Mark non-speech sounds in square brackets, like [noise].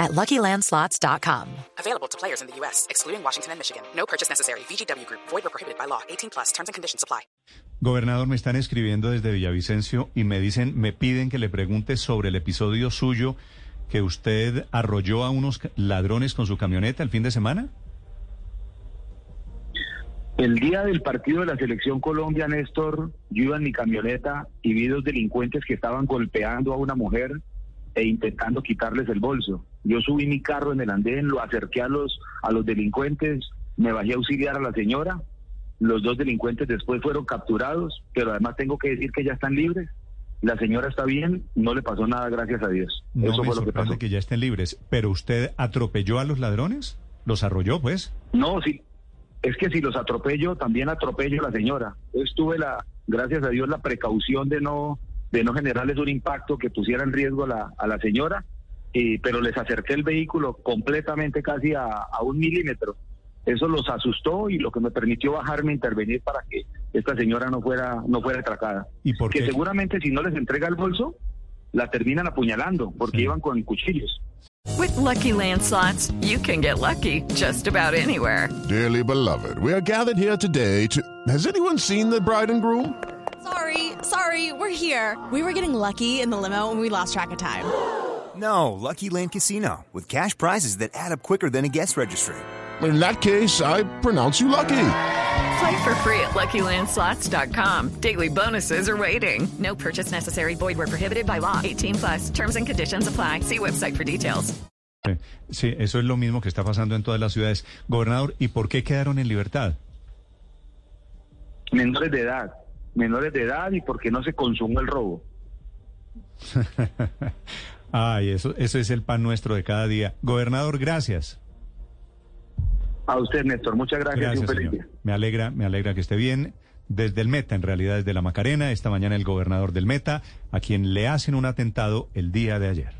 at LuckyLandSlots.com. Available to players in the U.S., excluding Washington and Michigan. No purchase necessary. VGW Group. Void or prohibited by law. 18 plus. Terms and conditions apply. Gobernador, me están escribiendo desde Villavicencio y me dicen, me piden que le pregunte sobre el episodio suyo que usted arrolló a unos ladrones con su camioneta el fin de semana. El día del partido de la selección Colombia, Néstor, yo iba en mi camioneta y vi dos delincuentes que estaban golpeando a una mujer e intentando quitarles el bolso. Yo subí mi carro en el andén, lo acerqué a los, a los delincuentes, me bajé a auxiliar a la señora. Los dos delincuentes después fueron capturados, pero además tengo que decir que ya están libres. La señora está bien, no le pasó nada, gracias a Dios. No Eso me fue lo que pasó. que ya estén libres. ¿Pero usted atropelló a los ladrones? ¿Los arrolló, pues? No, sí. Es que si los atropello, también atropello a la señora. Entonces tuve la, gracias a Dios, la precaución de no, de no generarles un impacto que pusiera en riesgo a la, a la señora, y, pero les acerqué el vehículo completamente casi a, a un milímetro. Eso los asustó y lo que me permitió bajarme a intervenir para que esta señora no fuera, no fuera atracada. ¿Y por que qué? seguramente si no les entrega el bolso, la terminan apuñalando porque Sí. iban con cuchillos. With Lucky Land slots, you can get lucky just about anywhere. Dearly beloved, we are gathered here today to. Has anyone seen the bride and groom? Sorry, sorry, we're here. We were getting lucky in the limo and we lost track of time. No, Lucky Land Casino, with cash prizes that add up quicker than a guest registry. In that case, I pronounce you lucky. Play for free at LuckyLandSlots.com. Daily bonuses are waiting. No purchase necessary. Void where prohibited by law. 18 plus terms and conditions apply. See website for details. Sí, eso es lo mismo que está pasando en todas las ciudades. Gobernador, ¿y por qué quedaron en libertad? Menores de edad, menores de edad y porque no se consumó el robo. [laughs] Ay, eso, eso es el pan nuestro de cada día. Gobernador, gracias. A usted, Néstor, muchas gracias, y un feliz día. Me alegra, me alegra que esté bien. Desde el Meta, en realidad desde la Macarena, esta mañana el gobernador del Meta, a quien le hacen un atentado el día de ayer.